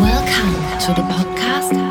Went to the dream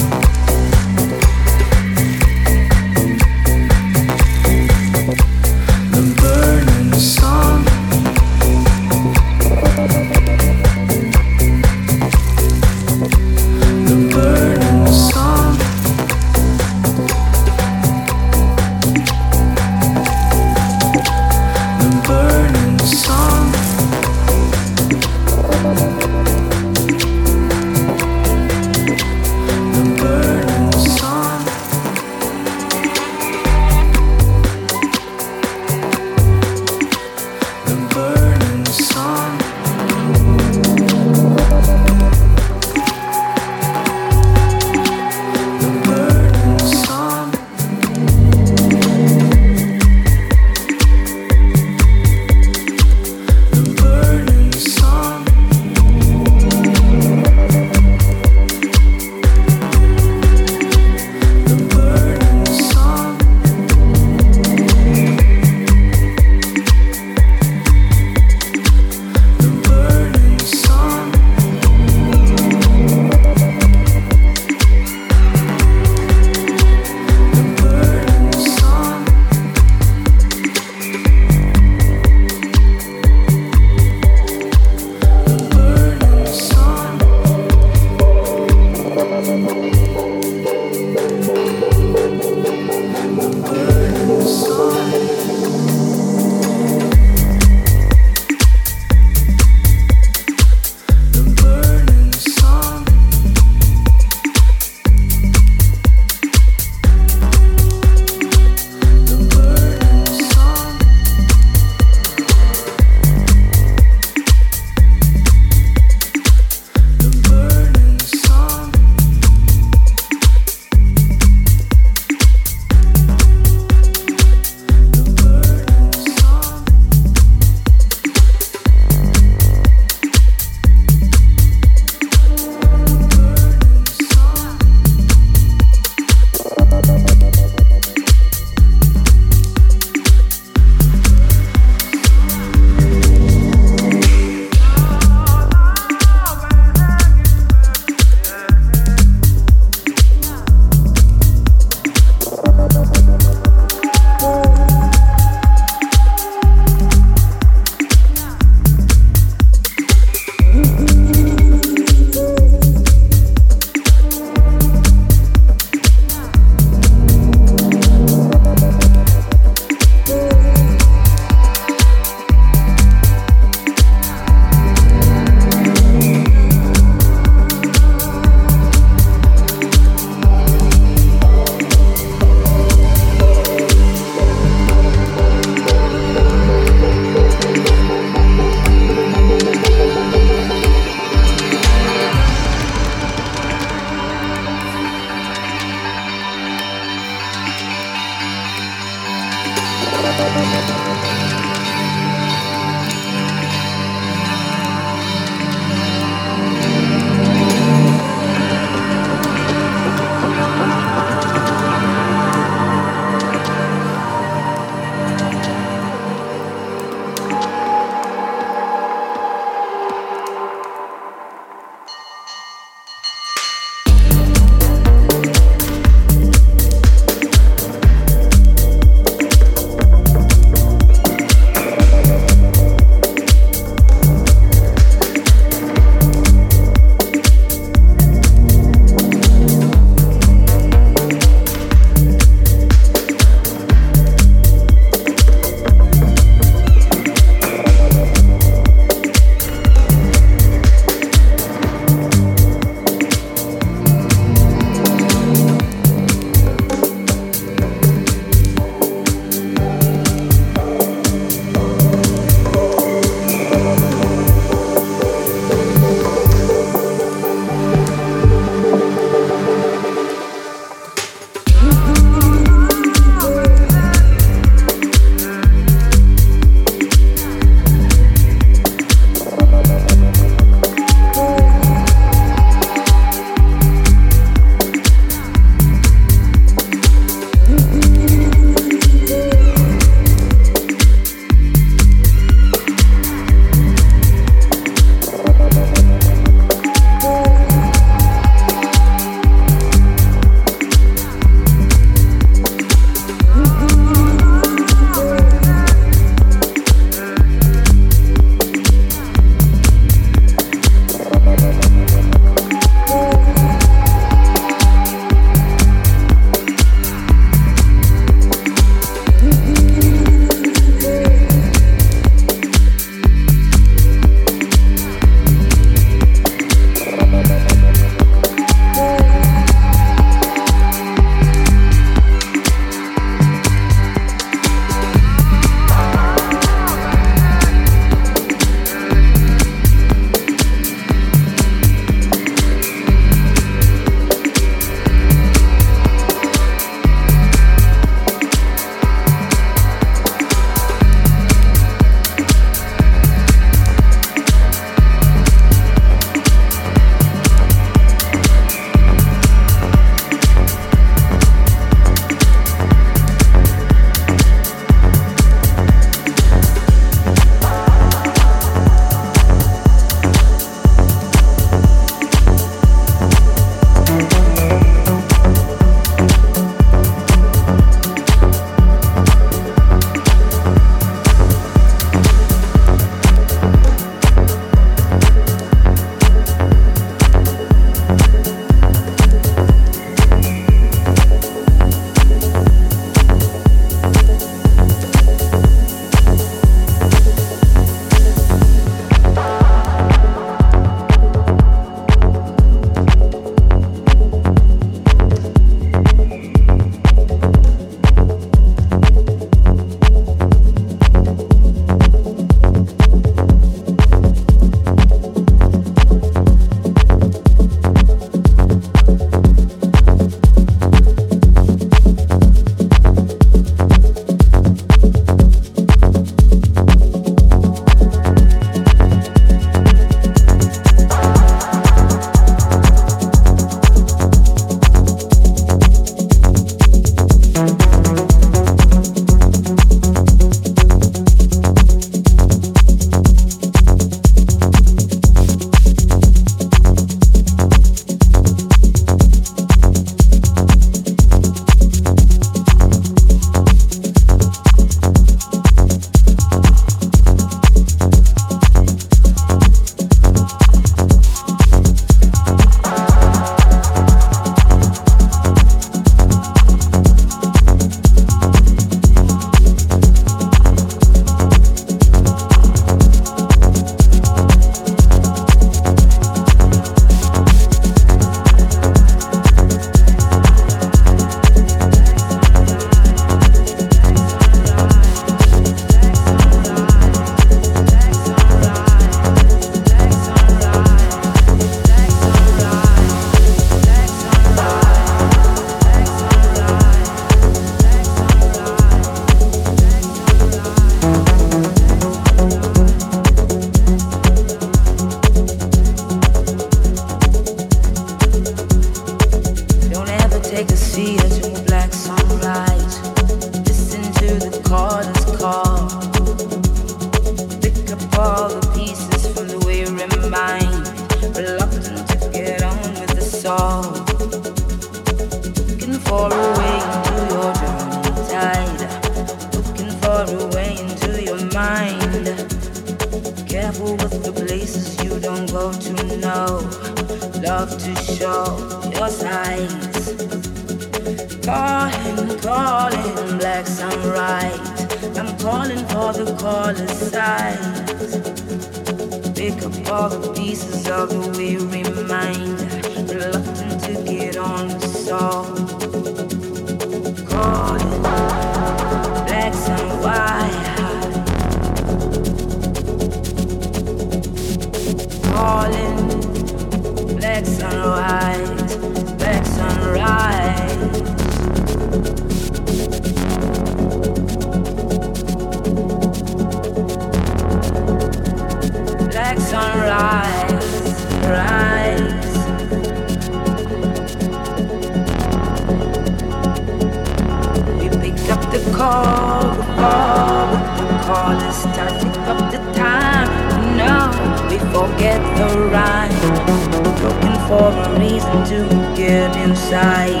to get inside.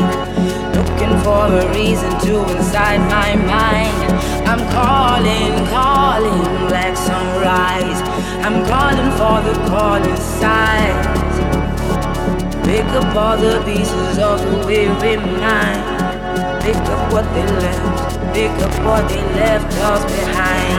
Looking for a reason to inside my mind. I'm calling, calling, black sunrise. I'm calling for the calling signs. Pick up all the pieces of the weary mind. Pick up what they left. Pick up what they left us behind.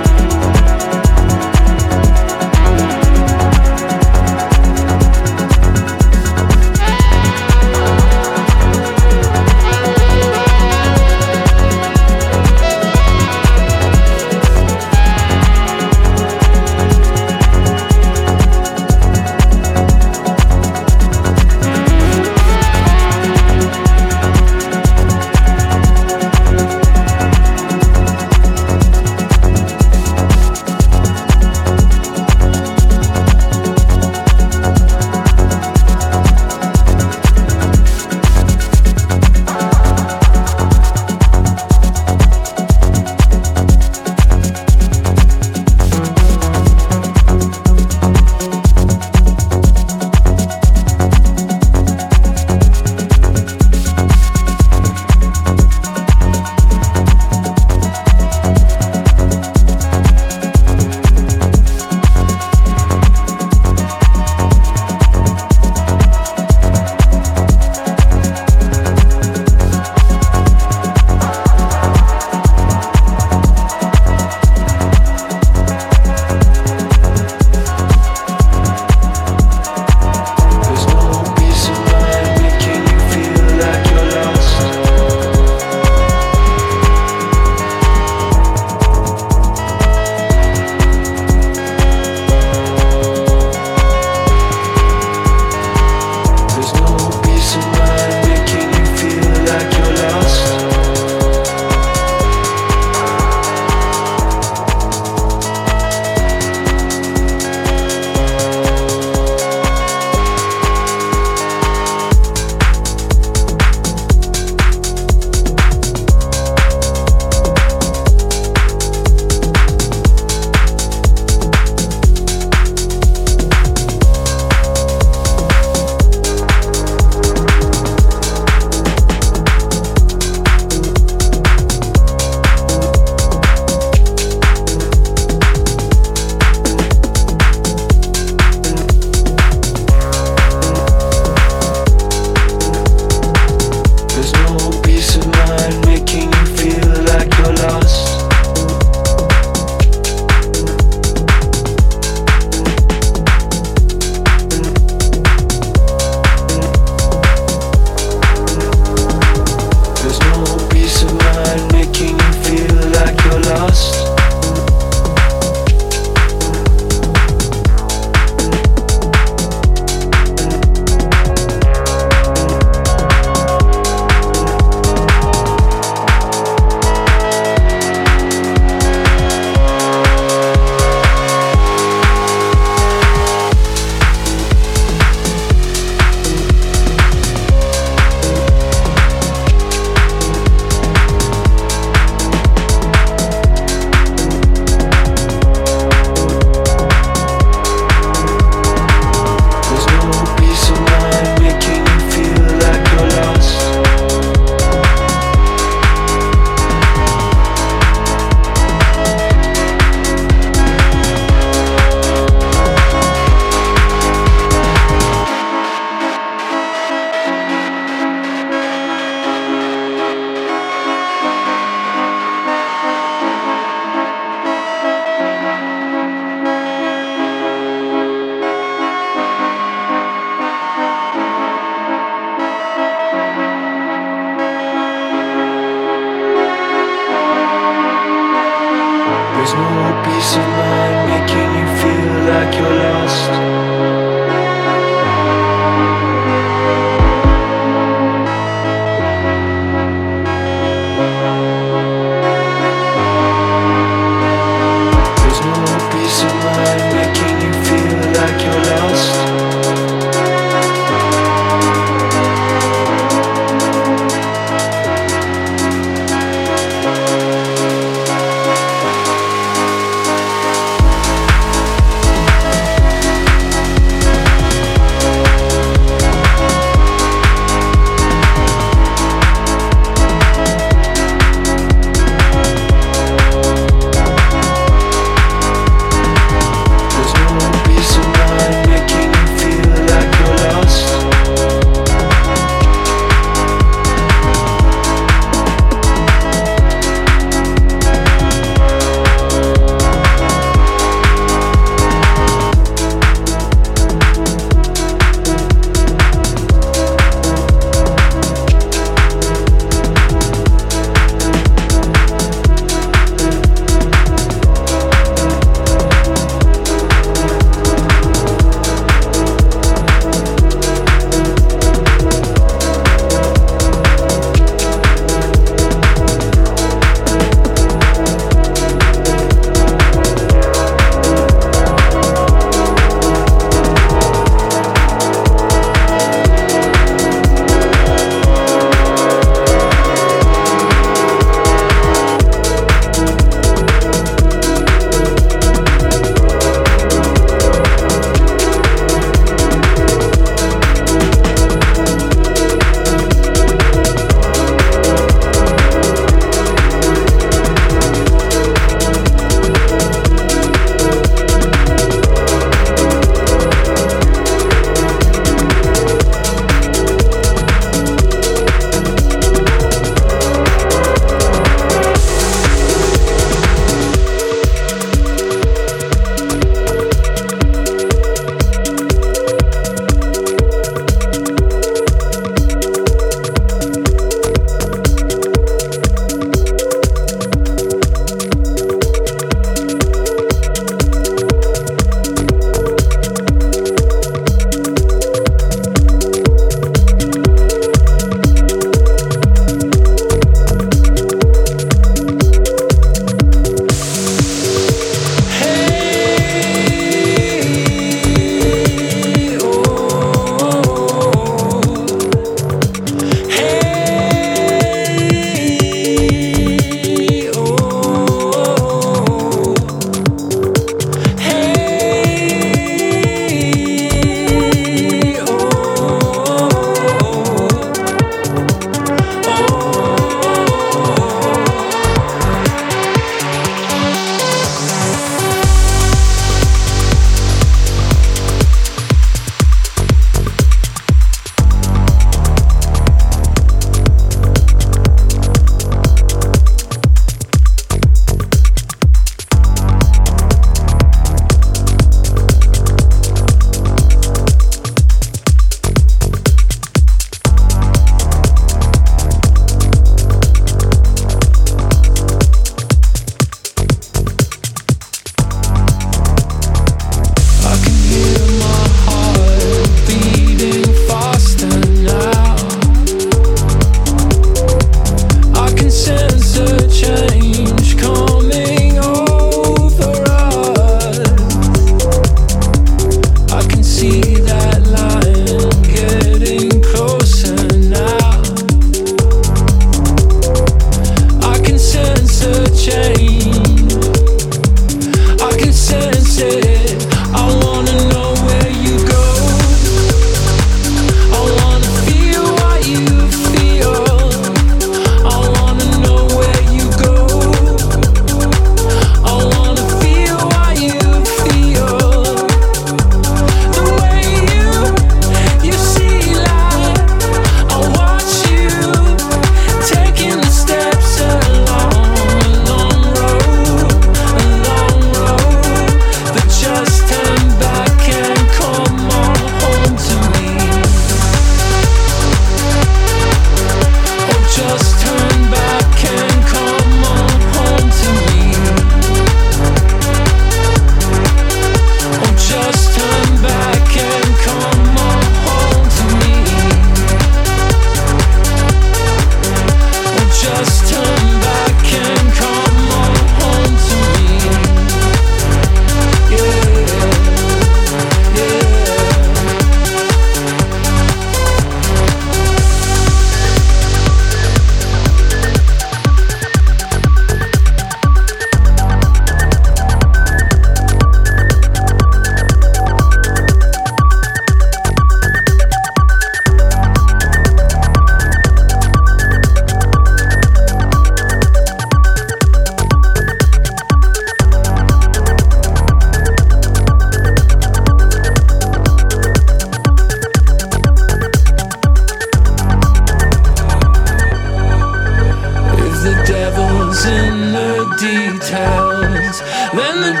in the details. Then the